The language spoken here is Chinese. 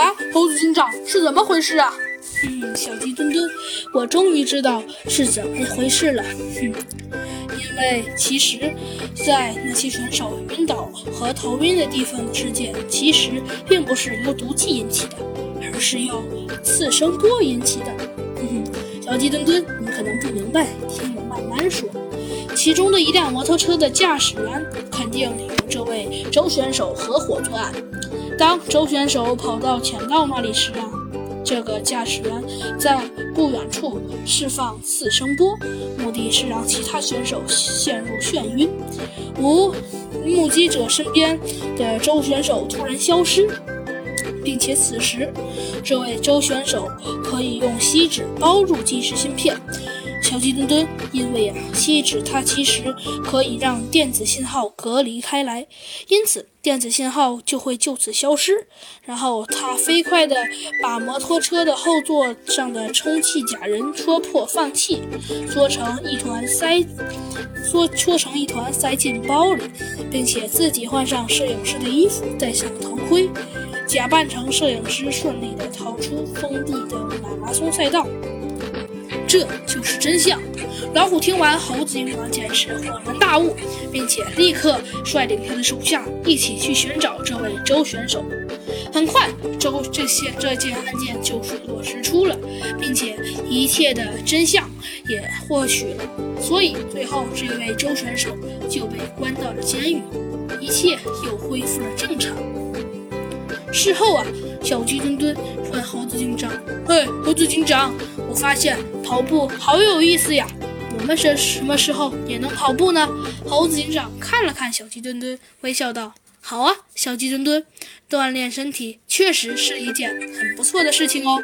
啊，猴子警长是怎么回事啊？嗯，小鸡墩墩，我终于知道是怎么回事了。哼，因为其实，在那些选手晕倒和头晕的地方事件，其实并不是由毒气引起的，而是由次声波引起的。哼哼，小鸡墩墩，你可能不明白，听我慢慢说。其中的一辆摩托车的驾驶员肯定与这位周选手合伙作案。当周选手跑到潜道那里时啊。这个驾驶员在不远处释放次声波，目的是让其他选手陷入眩晕。五，目击者身边的周选手突然消失，并且此时这位周选手可以用锡纸包住即时芯片。小鸡墩墩，因为啊，锡纸它其实可以让电子信号隔离开来，因此电子信号就会就此消失。然后他飞快地把摩托车的后座上的充气假人戳破放气，缩成一团塞，缩戳成一团塞进包里，并且自己换上摄影师的衣服，戴上头盔，假扮成摄影师，顺利地逃出封闭的马拉松赛道。这就是真相。老虎听完，猴子警长简直恍然大悟，并且立刻率领他的手下一起去寻找这位周选手。很快，周这些这件案件就水落石出了，并且一切的真相也获取了。所以最后，这位周选手就被关到了监狱，一切又恢复了正常。事后啊。小鸡墩墩问猴子警长：“嘿，猴子警长，我发现跑步好有意思呀！我们什什么时候也能跑步呢？”猴子警长看了看小鸡墩墩，微笑道：“好啊，小鸡墩墩，锻炼身体确实是一件很不错的事情哦。”